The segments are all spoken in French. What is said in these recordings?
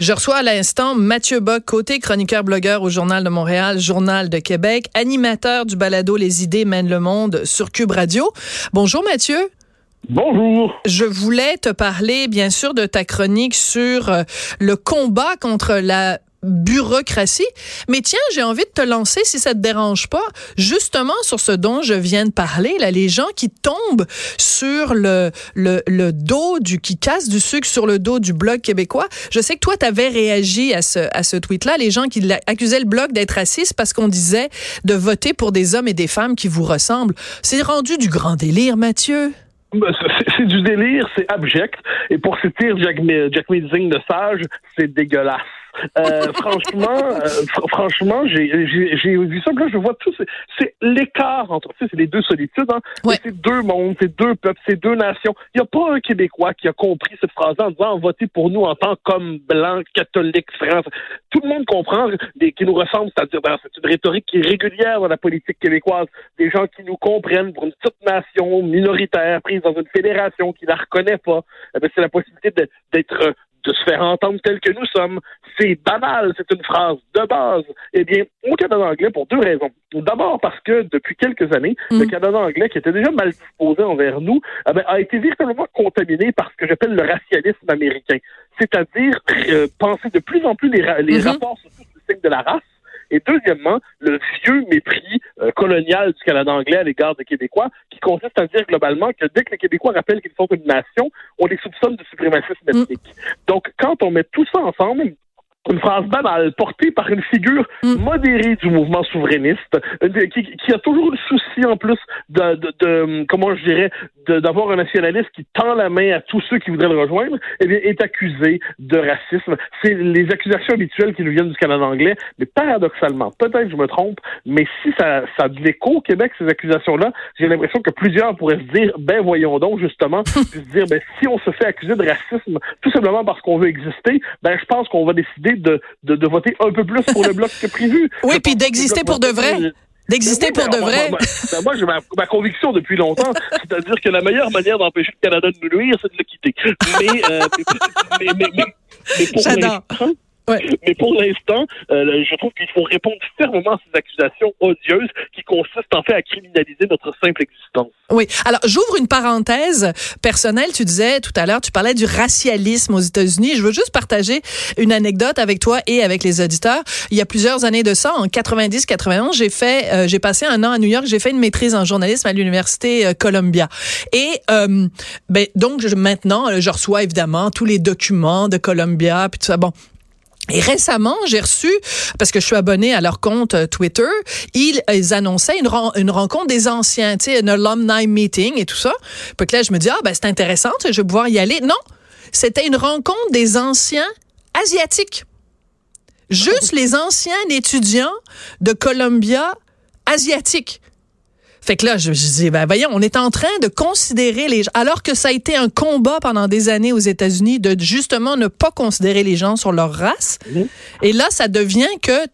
Je reçois à l'instant Mathieu Bock, côté chroniqueur blogueur au Journal de Montréal, Journal de Québec, animateur du balado Les idées mènent le monde sur Cube Radio. Bonjour Mathieu. Bonjour. Je voulais te parler, bien sûr, de ta chronique sur euh, le combat contre la bureaucratie. Mais tiens, j'ai envie de te lancer, si ça te dérange pas, justement sur ce dont je viens de parler, là, les gens qui tombent sur le, le, le dos du, qui cassent du sucre sur le dos du blog québécois. Je sais que toi, tu avais réagi à ce, à ce tweet-là, les gens qui accusaient le blog d'être raciste parce qu'on disait de voter pour des hommes et des femmes qui vous ressemblent. C'est rendu du grand délire, Mathieu. Ben, c'est du délire, c'est abject. Et pour citer Jack, Jack de Sage, c'est dégueulasse. Euh, franchement, euh, franchement, j'ai vu ça. Là, je vois tout. C'est l'écart entre. Tu sais, c'est les deux solitudes. Hein? C'est deux mondes, c'est deux peuples, c'est deux nations. Il n'y a pas un Québécois qui a compris cette phrase en disant votez pour nous en tant qu'homme blanc, catholique, France. Tout le monde comprend des, qui nous ressemble, c'est-à-dire ben, c'est une rhétorique qui est régulière dans la politique québécoise. Des gens qui nous comprennent pour une petite nation minoritaire prise dans une fédération qui la reconnaît pas. Eh ben, c'est la possibilité d'être de se faire entendre tel que nous sommes. C'est banal, c'est une phrase de base. Eh bien, au Canada anglais, pour deux raisons. D'abord parce que depuis quelques années, mm. le Canada anglais, qui était déjà mal disposé envers nous, eh a été véritablement contaminé par ce que j'appelle le racialisme américain. C'est-à-dire euh, penser de plus en plus les, les mm-hmm. rapports sur le signe de la race et deuxièmement, le vieux mépris euh, colonial du Canada anglais à l'égard des Québécois, qui consiste à dire globalement que dès que les Québécois rappellent qu'ils sont une nation, on les soupçonne de suprémacisme ethnique. Mm. Donc, quand on met tout ça ensemble, une phrase banale portée par une figure mm. modérée du mouvement souverainiste euh, qui, qui, a toujours le souci en plus de, de, de comment je dirais d'avoir un nationaliste qui tend la main à tous ceux qui voudraient le rejoindre eh bien est accusé de racisme c'est les accusations habituelles qui nous viennent du Canada anglais mais paradoxalement peut-être je me trompe mais si ça ça a de l'écho au Québec ces accusations là j'ai l'impression que plusieurs pourraient se dire ben voyons donc justement se dire ben si on se fait accuser de racisme tout simplement parce qu'on veut exister ben je pense qu'on va décider de, de, voter un peu plus pour le bloc que prévu. Oui, puis d'exister pour de vrai. D'exister pour de vrai. Moi, j'ai ma, conviction depuis longtemps, c'est-à-dire que la meilleure manière d'empêcher le Canada de nous nuire, c'est de le quitter. Mais, euh, mais, mais, mais, mais pour mais pour l'instant, euh, je trouve qu'il faut répondre fermement à ces accusations odieuses qui consistent en fait à criminaliser notre simple existence. Oui. Alors, j'ouvre une parenthèse personnelle. Tu disais tout à l'heure, tu parlais du racialisme aux États-Unis. Je veux juste partager une anecdote avec toi et avec les auditeurs. Il y a plusieurs années de ça, en 90-91, j'ai fait, euh, j'ai passé un an à New York. J'ai fait une maîtrise en journalisme à l'université euh, Columbia. Et ben donc maintenant, je reçois évidemment tous les documents de Columbia puis tout ça. Bon, et récemment, j'ai reçu, parce que je suis abonné à leur compte euh, Twitter, ils, annonçaient une, une, rencontre des anciens, tu sais, un alumni meeting et tout ça. Puis là, je me dis, ah, ben, c'est intéressant, je vais pouvoir y aller. Non, c'était une rencontre des anciens asiatiques. Juste les anciens étudiants de Columbia asiatiques. Fait que là, je, je dis, ben voyons, on est en train de considérer les gens, alors que ça a été un combat pendant des années aux États-Unis de justement ne pas considérer les gens sur leur race. Mhm. Et là, ça devient que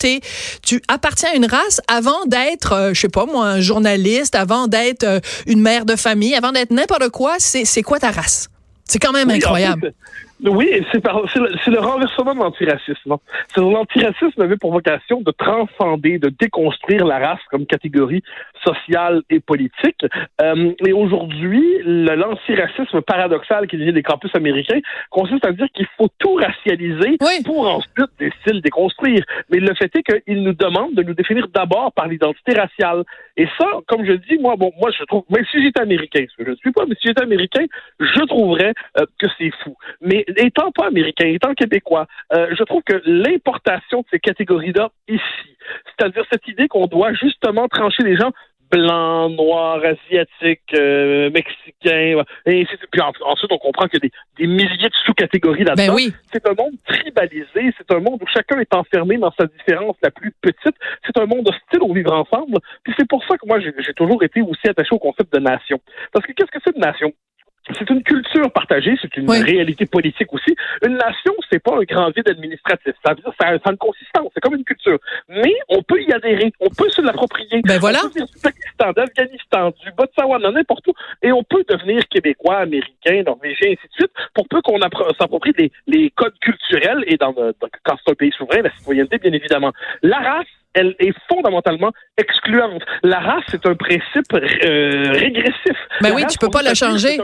tu appartiens à une race avant d'être, euh, je sais pas moi, un journaliste, avant d'être euh, une mère de famille, avant d'être n'importe quoi. C'est quoi ta race? C'est quand même incroyable. Oui, c'est le, le, renversement de l'antiracisme. L'antiracisme avait pour vocation de transcender, de déconstruire la race comme catégorie sociale et politique. Euh, et aujourd'hui, l'antiracisme paradoxal qui vient des campus américains consiste à dire qu'il faut tout racialiser pour ensuite des styles déconstruire. Mais le fait est qu'ils nous demandent de nous définir d'abord par l'identité raciale. Et ça, comme je dis, moi, bon, moi, je trouve, même si j'étais américain, ce que je ne suis pas, mais si j'étais américain, je trouverais euh, que c'est fou. Mais étant pas américain, étant québécois, euh, je trouve que l'importation de ces catégories-là ici, c'est-à-dire cette idée qu'on doit justement trancher les gens blancs, noirs, asiatiques, euh, mexicains, et puis ensuite on comprend qu'il y a des, milliers de sous-catégories là-dedans. Ben c'est un monde tribalisé, c'est un monde où chacun est enfermé dans sa différence la plus petite. C'est un monde hostile au vivre ensemble. Puis c'est pour ça que moi j'ai toujours été aussi attaché au concept de nation. Parce que qu'est-ce que c'est une nation? C'est une culture partagée, c'est une réalité politique aussi. Une nation, c'est pas un grand vide administratif. Ça, ça, ça a une consistance, c'est comme une culture. Mais on peut y adhérer, on peut se l'approprier. Ben voilà. On peut du Pakistan, d'Afghanistan, du Botswana, n'importe où, et on peut devenir québécois, américain, norvégien, ainsi de suite, pour peu qu'on s'approprie les, les codes culturels et dans, dans quand c'est un pays souverain, la citoyenneté, bien évidemment. La race, elle est fondamentalement excluante. La race, c'est un principe euh, régressif. Mais ben oui, tu peux pas la changer.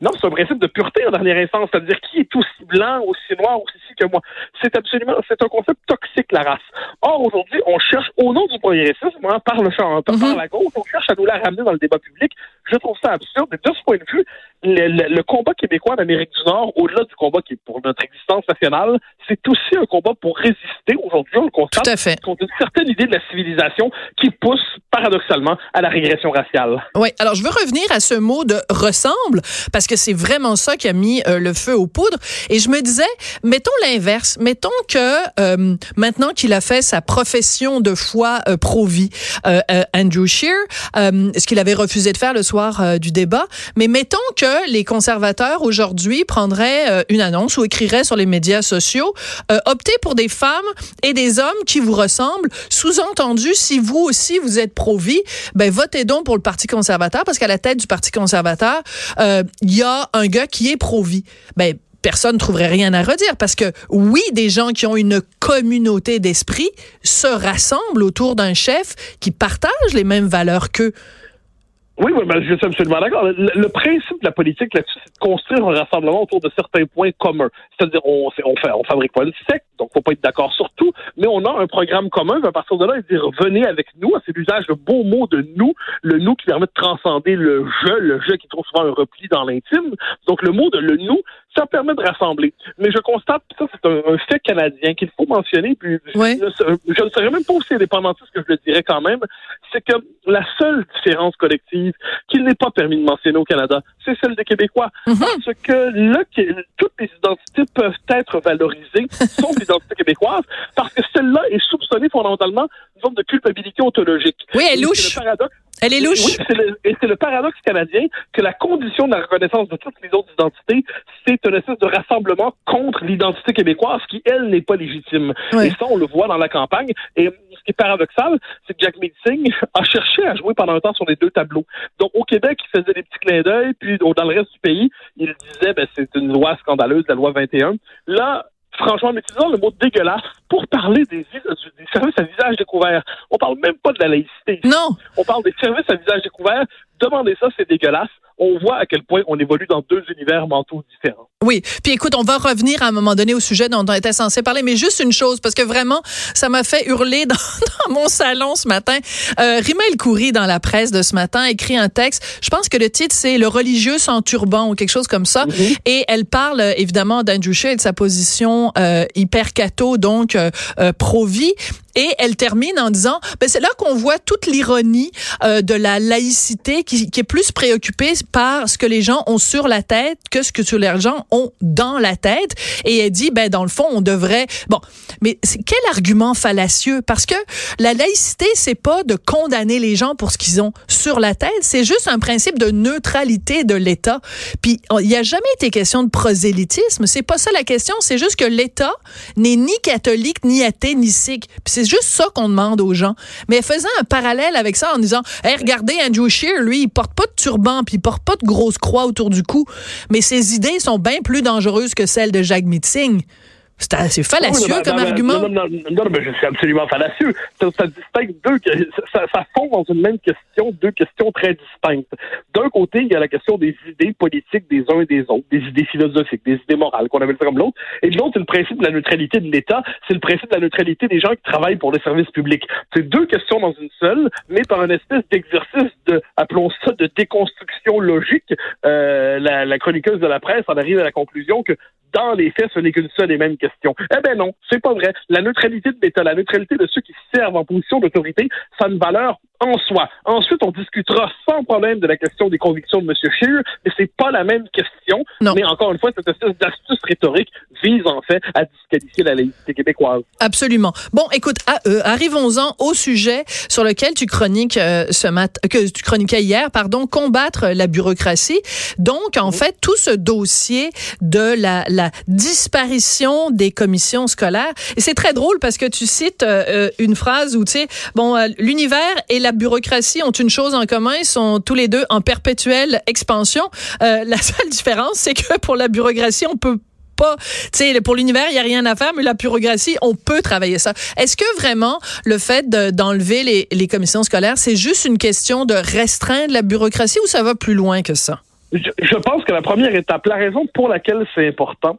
non, c'est un principe de pureté en dernière instance, c'est-à-dire qui est aussi blanc, aussi noir, aussi ci que moi. C'est absolument, c'est un concept toxique, la race. Or, aujourd'hui, on cherche, au nom du progressisme, hein, par le champ, par, mm la gauche, on cherche à nous la ramener dans le débat public. Je trouve ça absurde. Et de ce point de vue, le, combat québécois d'Amérique du Nord, au-delà du combat qui est pour notre existence nationale, c'est aussi un combat pour résister. Aujourd'hui, on le constate. Tout à fait certaine idée de la civilisation qui pousse paradoxalement à la régression raciale. Oui, alors je veux revenir à ce mot de ressemble parce que c'est vraiment ça qui a mis euh, le feu aux poudres et je me disais mettons l'inverse, mettons que euh, maintenant qu'il a fait sa profession de foi euh, pro-vie Andrew Scheer, ce qu'il avait refusé de faire le soir du débat, mais mettons que les conservateurs aujourd'hui prendraient une annonce ou écriraient sur les médias sociaux optez pour des femmes et des hommes qui vous ressemblent sous-entendu, si vous aussi vous êtes pro-vie, ben votez donc pour le Parti conservateur parce qu'à la tête du Parti conservateur, euh, il y a un gars qui est pro-vie. Ben personne ne trouverait rien à redire parce que oui, des gens qui ont une communauté d'esprit se rassemblent autour d'un chef qui partage les mêmes valeurs qu'eux. Oui, oui, ben, je suis absolument d'accord. Le, principe de la politique là-dessus, c'est de construire un rassemblement autour de certains points communs. C'est-à-dire, on, on, fait, on fabrique pas une secte, donc faut pas être d'accord sur tout, mais on a un programme commun. À partir de là, dire venez avec nous. C'est l'usage de beau mot de nous, le nous qui permet de transcender le je, le je qui trouve souvent un repli dans l'intime. Donc le mot de le nous, ça permet de rassembler. Mais je constate, ça c'est un, fait canadien qu'il faut mentionner, puis je, ne serais même pas aussi indépendantiste que je le dirais quand même, c'est que la seule différence collective qu'il n'est pas permis de mentionner au Canada, c'est celle des Québécois. Mhm. Parce que là, toutes les identités peuvent être valorisées, sauf l'identité québécoise, parce que celle-là est soupçonnée fondamentalement d'une forme de culpabilité ontologique. Oui, elle louche. Elle est louche. Oui, et c'est le paradoxe canadien que la condition de la reconnaissance de toutes les autres identités, c'est une espèce de rassemblement contre l'identité québécoise qui, elle, n'est pas légitime. Et ça, on le voit dans la campagne. Et ce qui est paradoxal, c'est que Jack Meeting a cherché à jouer pendant un temps sur les deux tableaux. Donc, au Québec, il faisait des petits clins d'œil, puis dans le reste du pays, il disait, ben, c'est une loi scandaleuse, la loi 21. Là, franchement, en utilisant le mot dégueulasse pour parler des, des, services à visage découvert. On parle même pas de la laïcité. Non. On parle des services à visage découvert. Demandez ça, c'est dégueulasse on voit à quel point on évolue dans deux univers mentaux différents. Oui, puis écoute, on va revenir à un moment donné au sujet dont on était censé parler, mais juste une chose, parce que vraiment, ça m'a fait hurler dans, mon salon ce matin. Euh, Rima El dans la presse de ce matin, écrit un texte, je pense que le titre, c'est « Le religieux sans turban » ou quelque chose comme ça, mm-hmm. et elle parle euh, évidemment d'Andrew Shea et de sa position euh, hyper catho, donc euh pro-vie, et elle termine en disant, ben c'est là qu'on voit toute l'ironie euh, de la laïcité qui, qui, est plus préoccupée par ce que les gens ont sur la tête que ce que les gens ont dans la tête. Et elle dit, ben dans le fond, on devrait. Bon, mais quel argument fallacieux Parce que la laïcité, c'est pas de condamner les gens pour ce qu'ils ont sur la tête, c'est juste un principe de neutralité de l'État. Puis il n'y a jamais été question de prosélytisme. C'est pas ça la question. C'est juste que l'État n'est ni catholique, ni athée, ni sikh. C'est juste ça qu'on demande aux gens. Mais faisant un parallèle avec ça en disant, hey, regardez, Andrew Scheer, lui, il porte pas de turban, puis il porte pas de grosse croix autour du cou. Mais ses idées sont bien plus dangereuses que celles de Jacques Mitzing. C'est assez fallacieux comme argument. Non, non, non, mais c'est absolument fallacieux. Ça, ça distingue deux, ça, ça fond dans une même question deux questions très distinctes. D'un côté, il y a la question des idées politiques des uns et des autres, des idées philosophiques, des idées morales, qu'on appelle ça comme l'autre. Et de l'autre, c'est le principe de la neutralité de l'État, c'est le principe de la neutralité des gens qui travaillent pour les services publics. C'est deux questions dans une seule, mais par un espèce d'exercice de, appelons ça, de déconstruction logique. Euh, la, la chroniqueuse de la presse en arrive à la conclusion que dans les faits, ce n'est qu'une seule et même question. Eh ben non, c'est pas vrai. La neutralité de l'État, la neutralité de ceux qui servent en position d'autorité, ça a une valeur en soi. Ensuite, on discutera sans problème de la question des convictions de M. Scheer, mais c'est pas la même question. Mais encore une fois, cette espèce d'astuce rhétorique vise en fait à disqualifier la laïcité québécoise. Absolument. Bon, écoute, euh, arrivons-en au sujet sur lequel tu chroniques euh, ce matin, que tu chroniquais hier, pardon, combattre la bureaucratie. Donc, en fait, tout ce dossier de la, la disparition des commissions scolaires. Et c'est très drôle parce que tu cites euh, une phrase où, tu sais, bon, l'univers et la bureaucratie ont une chose en commun, ils sont tous les deux en perpétuelle expansion. la seule différence, c'est que pour la bureaucratie, on peut pas, tu sais, pour l'univers, il y a rien à faire, mais la bureaucratie, on peut travailler ça. Est-ce que vraiment le fait d'enlever les commissions scolaires, c'est juste une question de restreindre la bureaucratie ou ça va plus loin que ça? Je, pense que la première étape, la raison pour laquelle c'est important,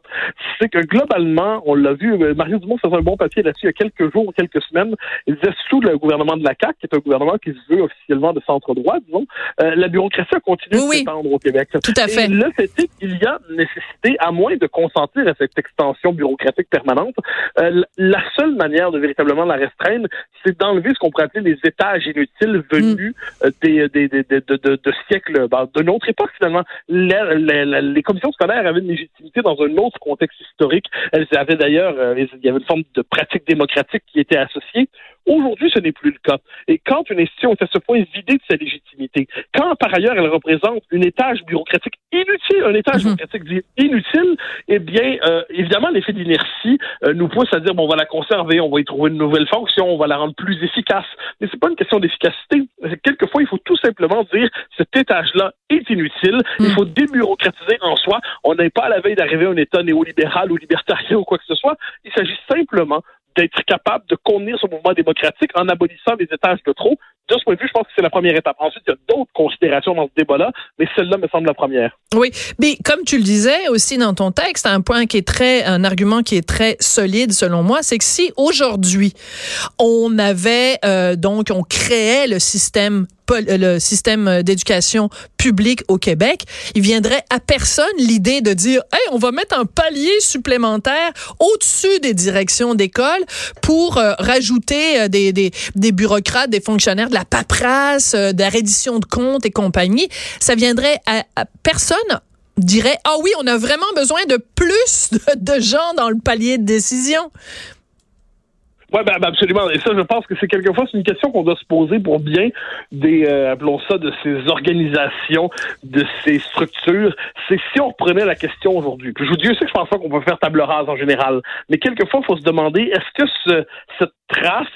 c'est que globalement, on l'a vu, euh, Mario Dumont faisait un bon papier là-dessus il y a quelques jours, quelques semaines. Il disait sous le gouvernement de la CAQ, qui est un gouvernement qui se veut officiellement de centre-droit, disons, euh, la bureaucratie a continué de s'étendre au Québec. Tout à fait. Et le fait est qu'il y a nécessité, à moins de consentir à cette extension bureaucratique permanente, euh, la seule manière de véritablement la restreindre, c'est d'enlever ce qu'on pourrait appeler les étages inutiles venus mm. des, des, des, de, de, de, siècles, ben, de notre époque finalement les, commissions scolaires avaient une légitimité dans un autre contexte historique. Elles avaient d'ailleurs, euh, il y avait une forme de pratique démocratique qui était associée. Aujourd'hui, ce n'est plus le cas. Et quand une institution est à ce point vidée de sa légitimité, quand par ailleurs elle représente une étage bureaucratique inutile, un étage mhm. bureaucratique inutile, eh bien, euh, évidemment, l'effet d'inertie euh, nous pousse à dire bon, on va la conserver, on va y trouver une nouvelle fonction, on va la rendre plus efficace. Mais c'est pas une question d'efficacité. Quelquefois, il faut tout simplement dire cet étage-là est inutile. Il mhm. faut débureaucratiser en soi. On n'est pas à la veille d'arriver à un État néolibéral ou libertarien ou quoi que ce soit. Il s'agit simplement d'être capable de contenir ce mouvement démocratique en abolissant les étages de trop. De ce point de vue, je pense que c'est la première étape. Ensuite, il y a d'autres considérations dans ce débat-là, mais celle-là me semble la première. Oui, mais comme tu le disais aussi dans ton texte, un point qui est très, un argument qui est très solide selon moi, c'est que si aujourd'hui on avait euh, donc on créait le système le système d'éducation publique au Québec, il viendrait à personne l'idée de dire, hey, on va mettre un palier supplémentaire au-dessus des directions d'école pour euh, rajouter euh, des, des, des, bureaucrates, des fonctionnaires, de la paperasse, euh, de la reddition de comptes et compagnie. Ça viendrait à, personne dirait ah oui on a vraiment besoin de plus de gens dans le palier de décision oui, ben, ben, absolument. Et ça, je pense que c'est quelquefois c'est une question qu'on doit se poser pour bien des, euh, appelons ça, de ces organisations, de ces structures. C'est si on reprenait la question aujourd'hui. je vous dis, je sais que je pense pas qu'on peut faire table rase en général, mais quelquefois, il faut se demander, est-ce que ce, cette trace,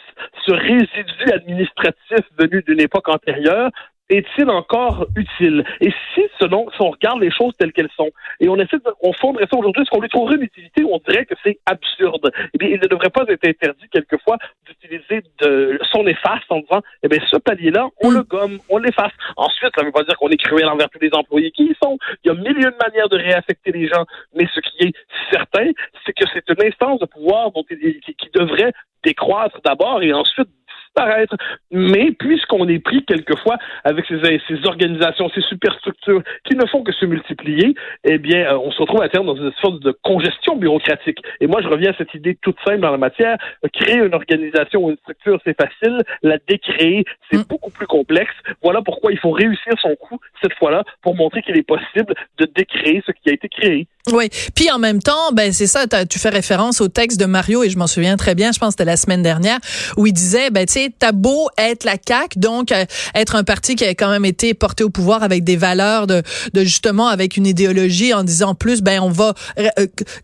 ce résidu administratif venu d'une époque antérieure est-il encore utile? Et si, selon, si on regarde les choses telles qu'elles sont, et on essaie de, on fondrait ça aujourd'hui, est-ce qu'on lui trouverait une utilité? Ou on dirait que c'est absurde? Eh bien, il ne devrait pas être interdit, quelquefois, d'utiliser de son efface en disant, eh bien, ce palier-là, on le gomme, on l'efface. Ensuite, ça ne veut pas dire qu'on est cruel envers tous les employés qui y sont. Il y a mille de manières de réaffecter les gens. Mais ce qui est certain, c'est que c'est une instance de pouvoir dont, qui, qui devrait décroître d'abord et ensuite disparaître. Mais puisqu'on est pris quelquefois avec ces, ces, organisations, ces superstructures qui ne font que se multiplier, eh bien, euh, on se retrouve à terme dans une sorte de congestion bureaucratique. Et moi, je reviens à cette idée toute simple dans la matière. Créer une organisation ou une structure, c'est facile. La décréer, c'est mm. beaucoup plus complexe. Voilà pourquoi il faut réussir son coup cette fois-là pour montrer qu'il est possible de décréer ce qui a été créé. Oui. Puis en même temps, ben c'est ça, tu fais référence au texte de Mario et je m'en souviens très bien, je pense que c'était la semaine dernière, où il disait, ben tu sais, t'as être la CAQ, donc euh, être un parti qui a quand même été porté au pouvoir avec des valeurs de, de justement, avec une idéologie en disant plus, ben on va euh,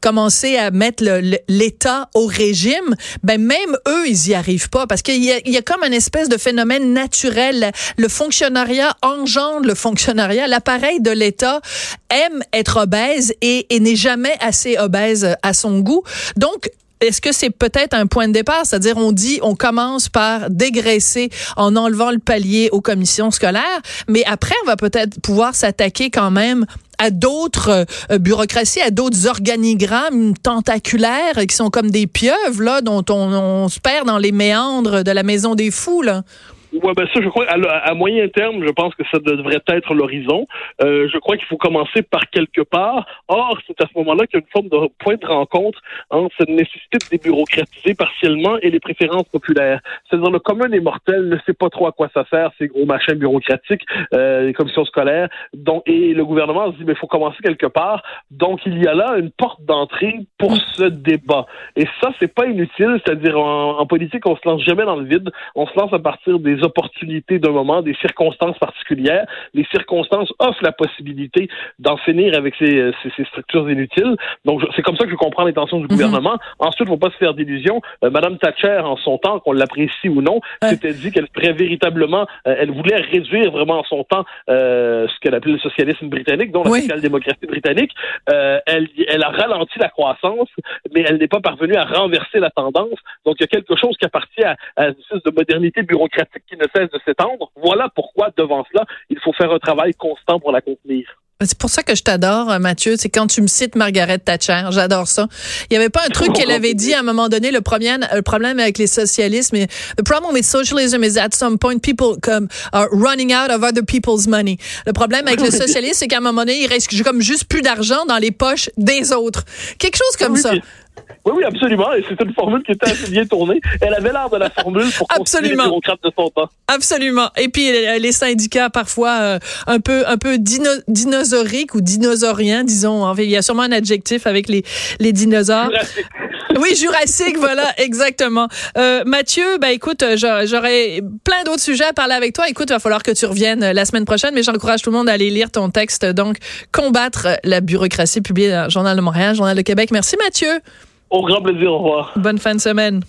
commencer à mettre l'État au régime, ben même eux, ils y arrivent pas parce qu'il y a, il y a comme une espèce de phénomène naturel. Le fonctionnariat engendre le fonctionnariat. L'appareil de l'État aime être obèse et et n'est jamais assez obèse à son goût. Donc, est-ce que c'est peut-être un point de départ? C'est-à-dire, on dit, on commence par dégraisser en enlevant le palier aux commissions scolaires, mais après, on va peut-être pouvoir s'attaquer quand même à d'autres euh, bureaucraties, à d'autres organigrammes tentaculaires qui sont comme des pieuvres, là, dont on, on se perd dans les méandres de la maison des fous, là. Ouais, ben ça, je crois, à, moyen terme, je pense que ça devrait être l'horizon. Euh, je crois qu'il faut commencer par quelque part. Or, c'est à ce moment-là qu'il y a une forme de point de rencontre entre cette nécessité de débureaucratiser partiellement et les préférences populaires. C'est-à-dire le commun des mortels ne sait pas trop à quoi ça sert, ces gros machins bureaucratiques, euh, les commissions scolaires. Donc, et le gouvernement se dit, mais il faut commencer quelque part. Donc, il y a là une porte d'entrée pour ce débat. Et ça, c'est pas inutile. C'est-à-dire, en, en politique, on se lance jamais dans le vide. On se lance à partir des opportunités d'un moment, des circonstances particulières. Les circonstances offrent la possibilité d'en finir avec ces, euh, ces, ces structures inutiles. Donc, c'est comme ça que je comprends l'intention du mhm. gouvernement. Ensuite, il ne faut pas se faire d'illusions. Euh, Madame Thatcher, en son temps, qu'on l'apprécie ou non, s'était dit qu'elle ferait véritablement, euh, elle voulait réduire vraiment en son temps ce qu'elle appelait le socialisme britannique, dont la social-démocratie britannique. elle, elle a ralenti la croissance, mais elle n'est pas parvenue à renverser la tendance. Donc, il y a quelque chose qui appartient à, à une espèce de modernité bureaucratique qui ne cesse de s'étendre. Voilà pourquoi, devant cela, il faut faire un travail constant pour la contenir. C'est pour ça que je t'adore, euh, Mathieu. C'est quand tu me cites Margaret Thatcher. J'adore ça. Il y avait pas un truc qu'elle avait dit à un moment donné. Le problème, le problème avec les socialistes, mais the problem with socialism is at some point people come are running out of other people's money. Le problème avec le socialisme, c'est qu'à un moment donné, il reste comme juste plus d'argent dans les poches des autres. Quelque chose comme ça. Oui, oui, absolument. Et c'est une formule qui était assez bien tournée. Elle avait l'air de la formule pour absolument. les bureaucrates de son temps. Absolument. Et puis les syndicats parfois euh, un peu un peu dino dinosauriques ou dinosauriens, disons. Il y a sûrement un adjectif avec les les dinosaures. Oui, Jurassique, voilà, exactement. Euh, Mathieu, ben écoute, euh, j'aurais plein d'autres sujets à parler avec toi. Écoute, il va falloir que tu reviennes euh, la semaine prochaine, mais j'encourage tout le monde à aller lire ton texte. Donc, combattre la bureaucratie, publié dans le Journal de Montréal, Journal de Québec. Merci, Mathieu. Au grand plaisir, au revoir. Bonne fin de semaine.